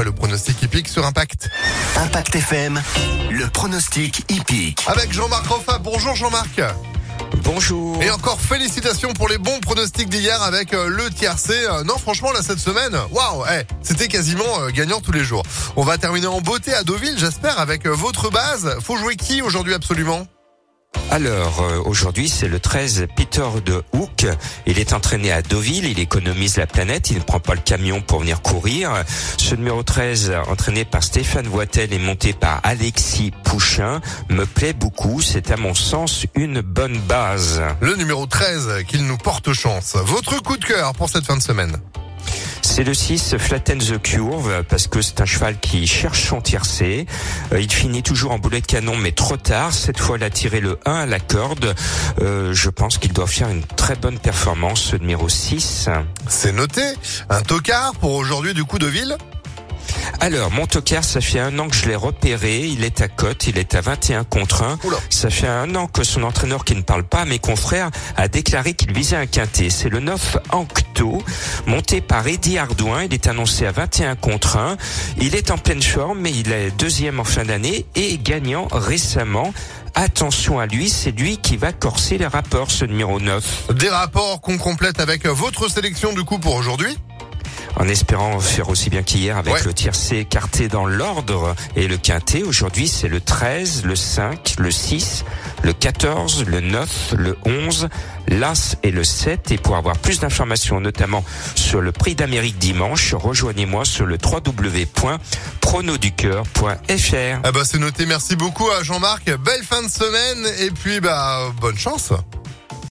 après le pronostic hippique sur Impact. Impact FM, le pronostic hippique. Avec Jean-Marc Roffa. Bonjour Jean-Marc. Bonjour. Et encore félicitations pour les bons pronostics d'hier avec euh, le tiercé. Euh, non, franchement, là, cette semaine, waouh, eh, c'était quasiment euh, gagnant tous les jours. On va terminer en beauté à Deauville, j'espère, avec votre base. Faut jouer qui aujourd'hui absolument? Alors, euh, aujourd'hui, c'est le 13 Peter de Hook. Il est entraîné à Deauville, il économise la planète, il ne prend pas le camion pour venir courir. Ce numéro 13, entraîné par Stéphane Voitel et monté par Alexis Pouchin, me plaît beaucoup. C'est à mon sens une bonne base. Le numéro 13, qu'il nous porte chance. Votre coup de cœur pour cette fin de semaine C'est le 6 Flatten the Curve parce que c'est un cheval qui cherche son tiercé. Euh, il finit toujours en boulet de canon mais trop tard. Cette fois, il a tiré le 1 à la corde. Euh, je pense qu'il doit faire une très bonne performance, ce numéro 6. C'est noté. Un tocard pour aujourd'hui du coup de ville? Alors, mon tocard, ça fait un an que je l'ai repéré. Il est à cote, il est à 21 contre 1. Oula. Ça fait un an que son entraîneur, qui ne parle pas à mes confrères, a déclaré qu'il visait un quintet. C'est le 9 Ancto, monté par Eddie Ardouin. Il est annoncé à 21 contre 1. Il est en pleine forme, mais il est deuxième en fin d'année et gagnant récemment. Attention à lui, c'est lui qui va corser les rapports, ce numéro 9. Des rapports qu'on complète avec votre sélection du coup pour aujourd'hui En espérant faire aussi bien qu'hier avec Ouais. le tiercé écarté dans l'ordre et le quintet. Aujourd'hui, c'est le 13, le 5, le 6, le 14, le 9, le 11, l'As et le 7. Et pour avoir plus d'informations, notamment sur le prix d'Amérique dimanche, rejoignez-moi sur le www.pronoducœur.fr. Ah bah c'est noté, merci beaucoup à Jean-Marc. Belle fin de semaine et puis bah bonne chance.